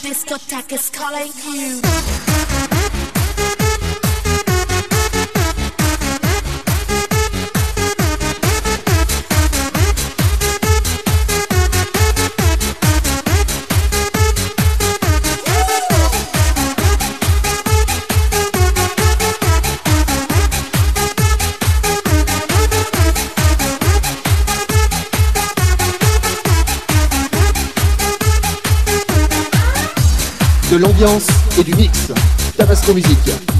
discotheque is calling you. Et du mix. Tabasco Musique.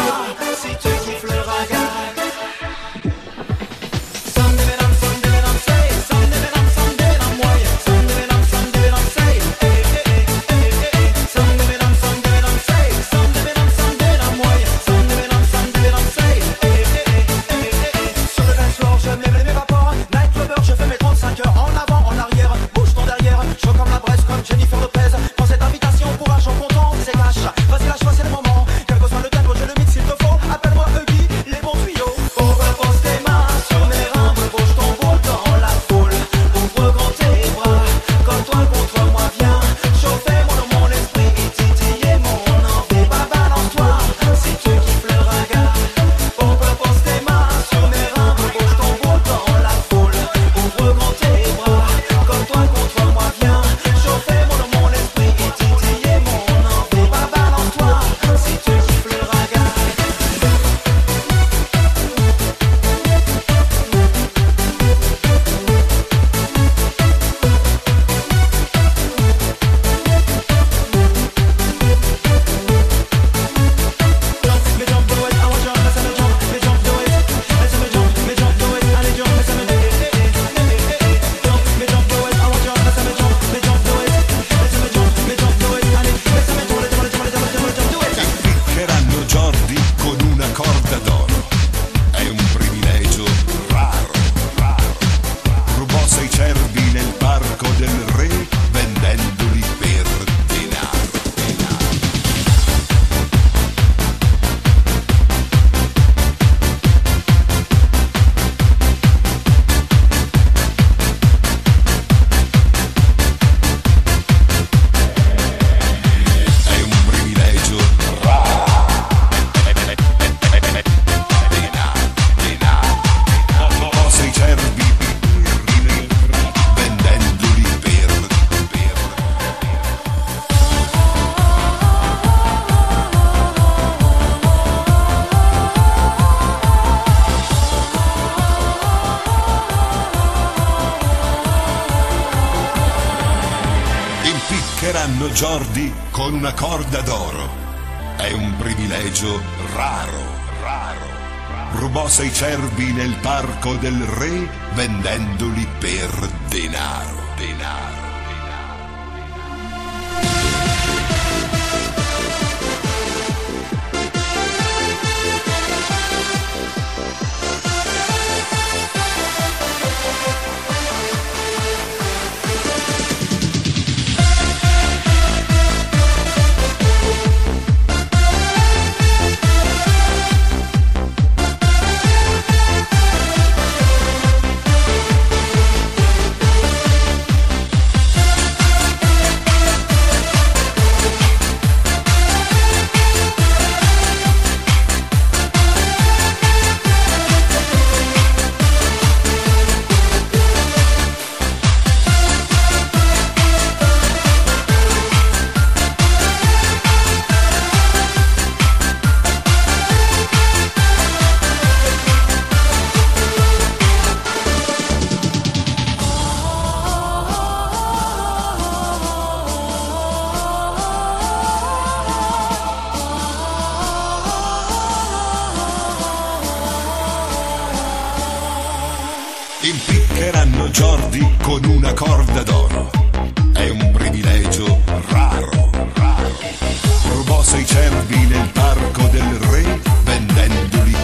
far. Impiccheranno Jordi con una corda d'oro. È un privilegio raro, raro. Rubò sei cervi nel parco del re vendendoli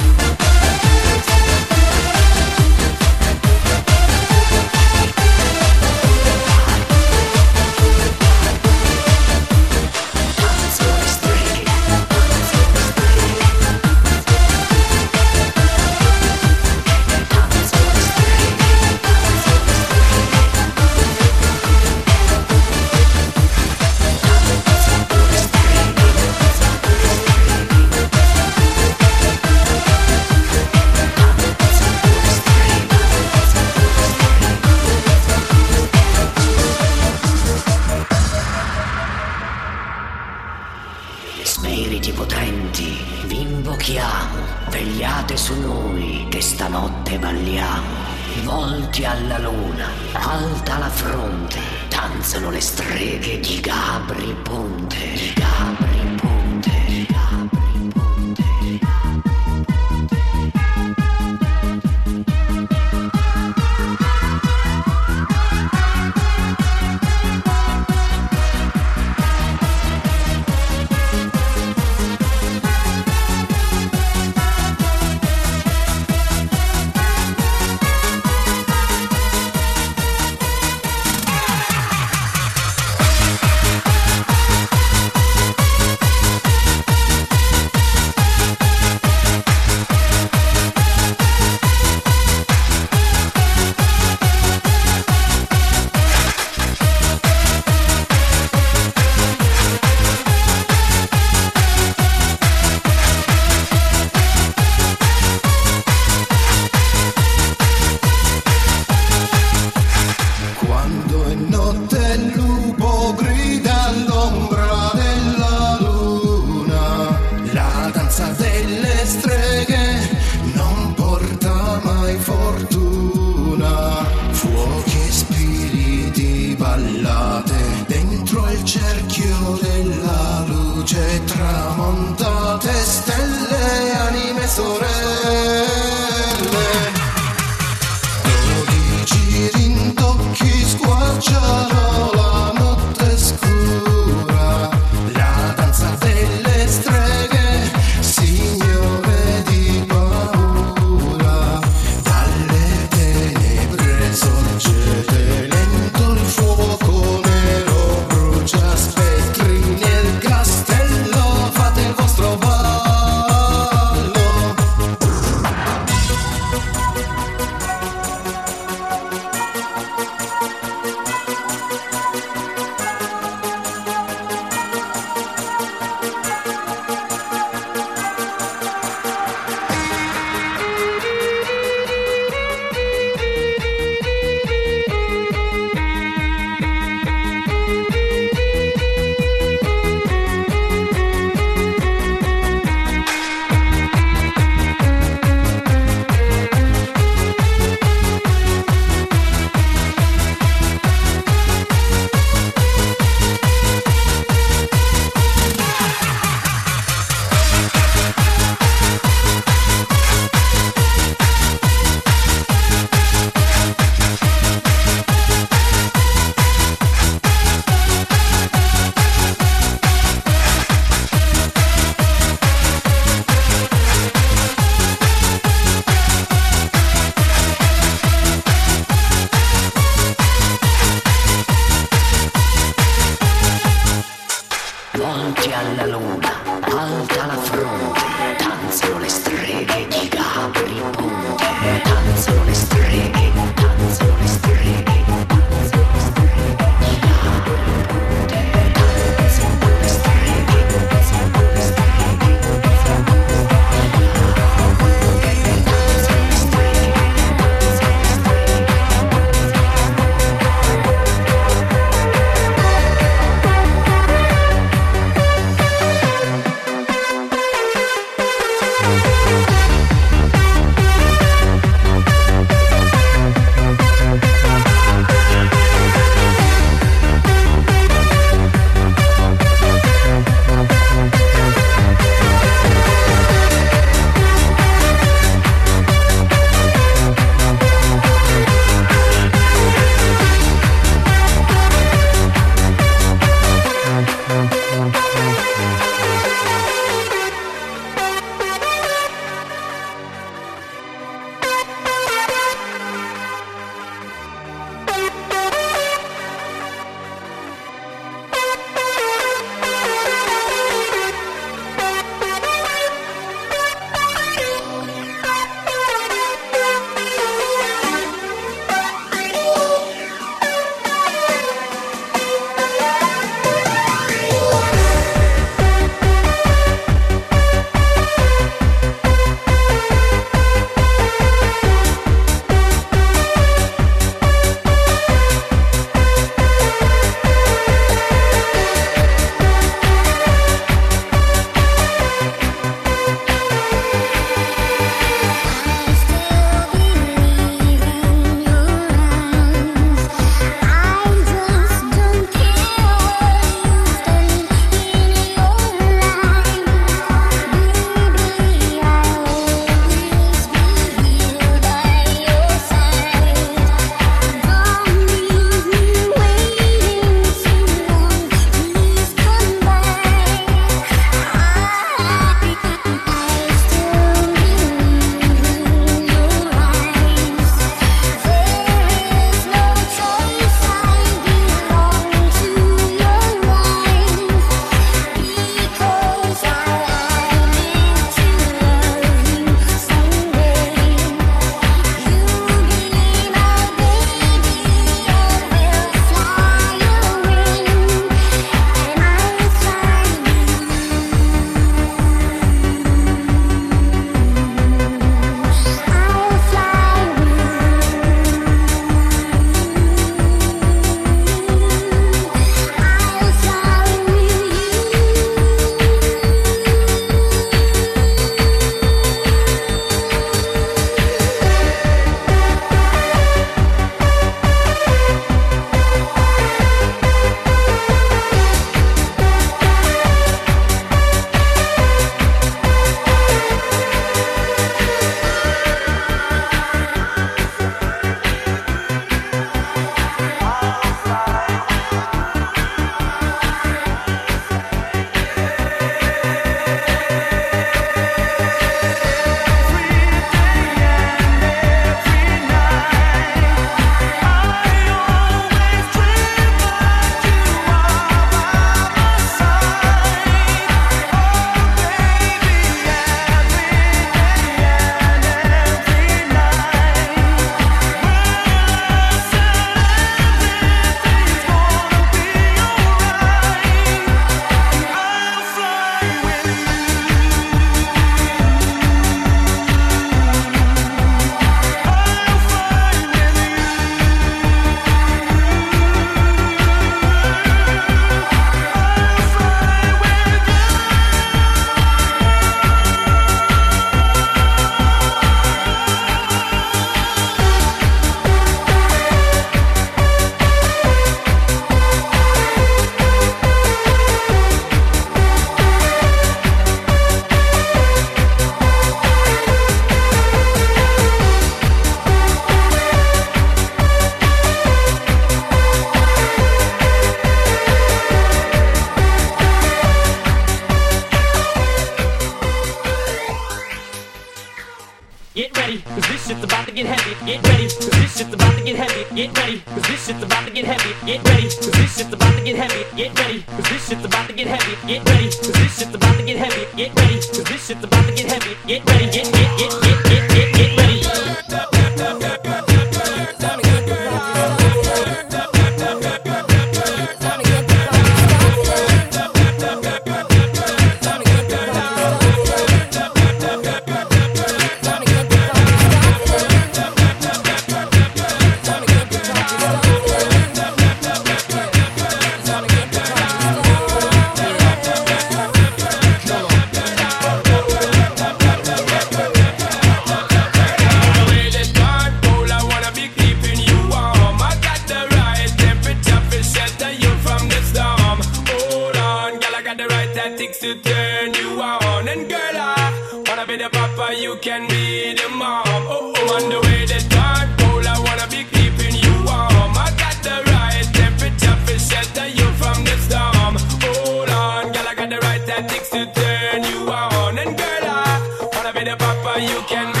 rapper, you can be the mom. Oh, oh, and the way the God roll, I wanna be keeping you warm. I got the right temperature for shelter you from the storm. Hold on, girl, I got the right tactics to turn you on. And girl, I wanna be the papa, you can be.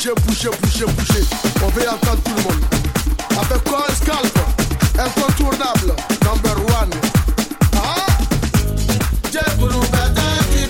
bouger, bouger, bouger, bouger. On veut entendre tout le monde. Avec quoi un scalp Incontournable, number one. Ah, j'ai tout le bâtard qui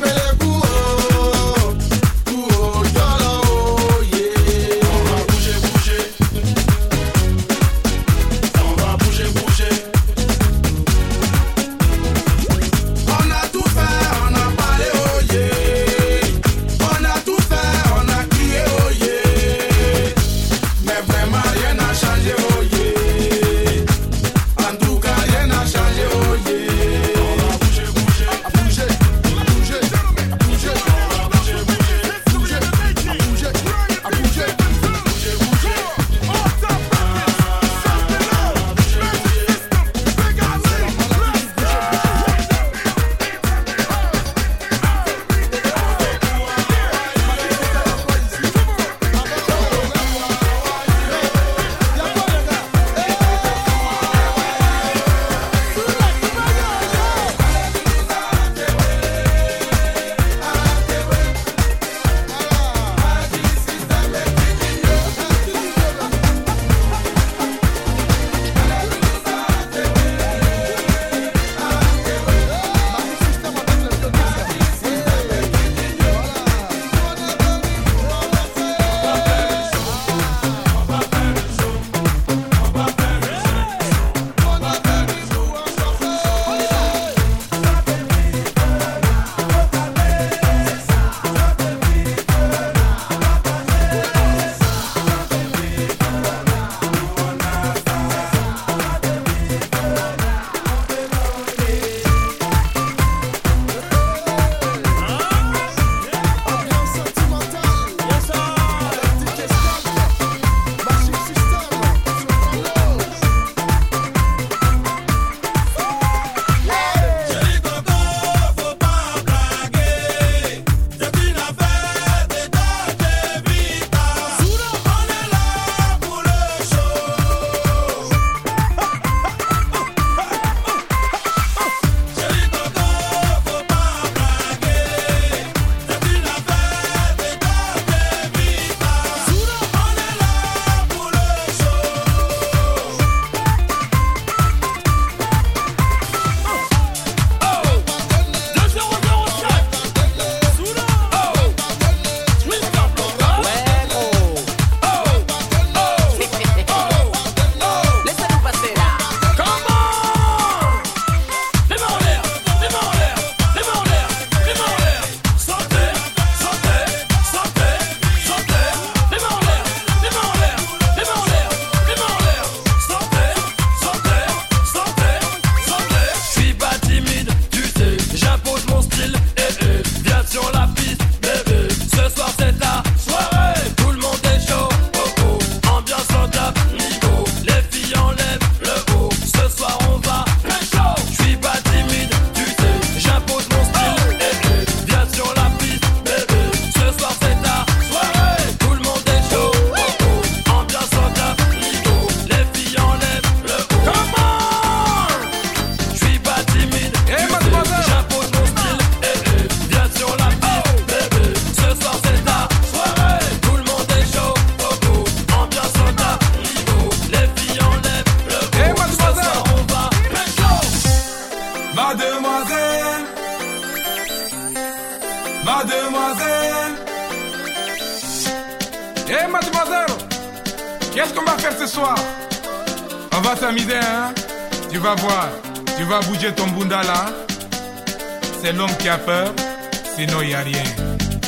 Thank you.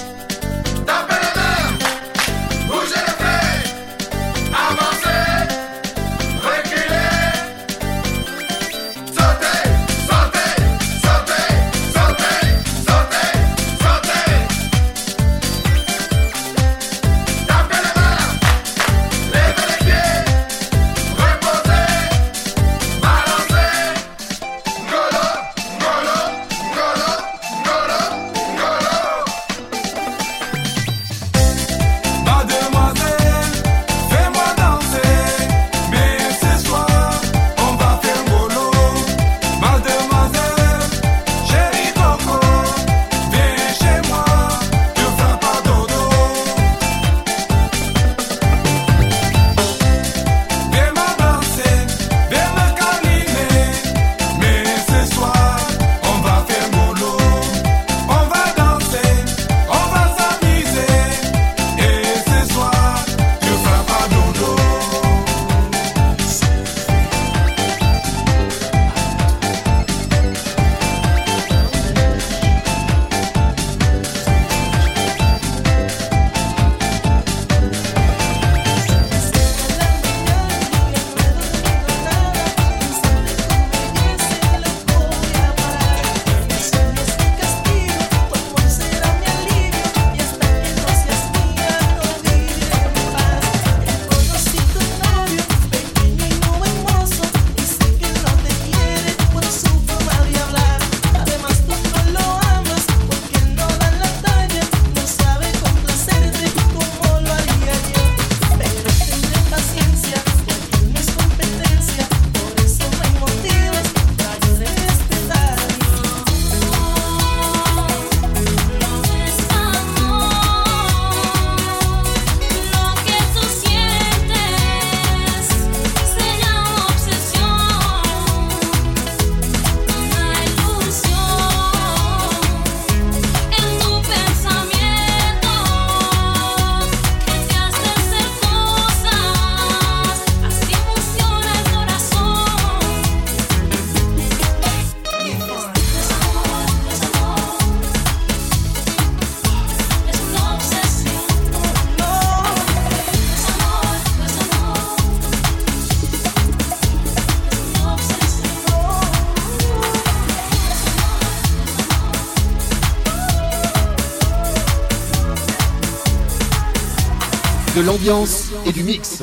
L'ambiance et du mix.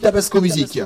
Tabasco Musique.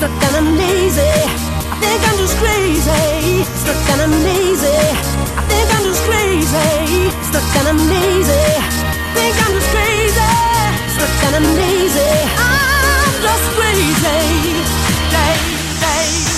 Stuck and I'm lazy. I think I'm just crazy. Stuck and I'm lazy. I think I'm just crazy. Stuck and I'm lazy. Think I'm just crazy. Stuck and I'm lazy. I'm just crazy. Day, day.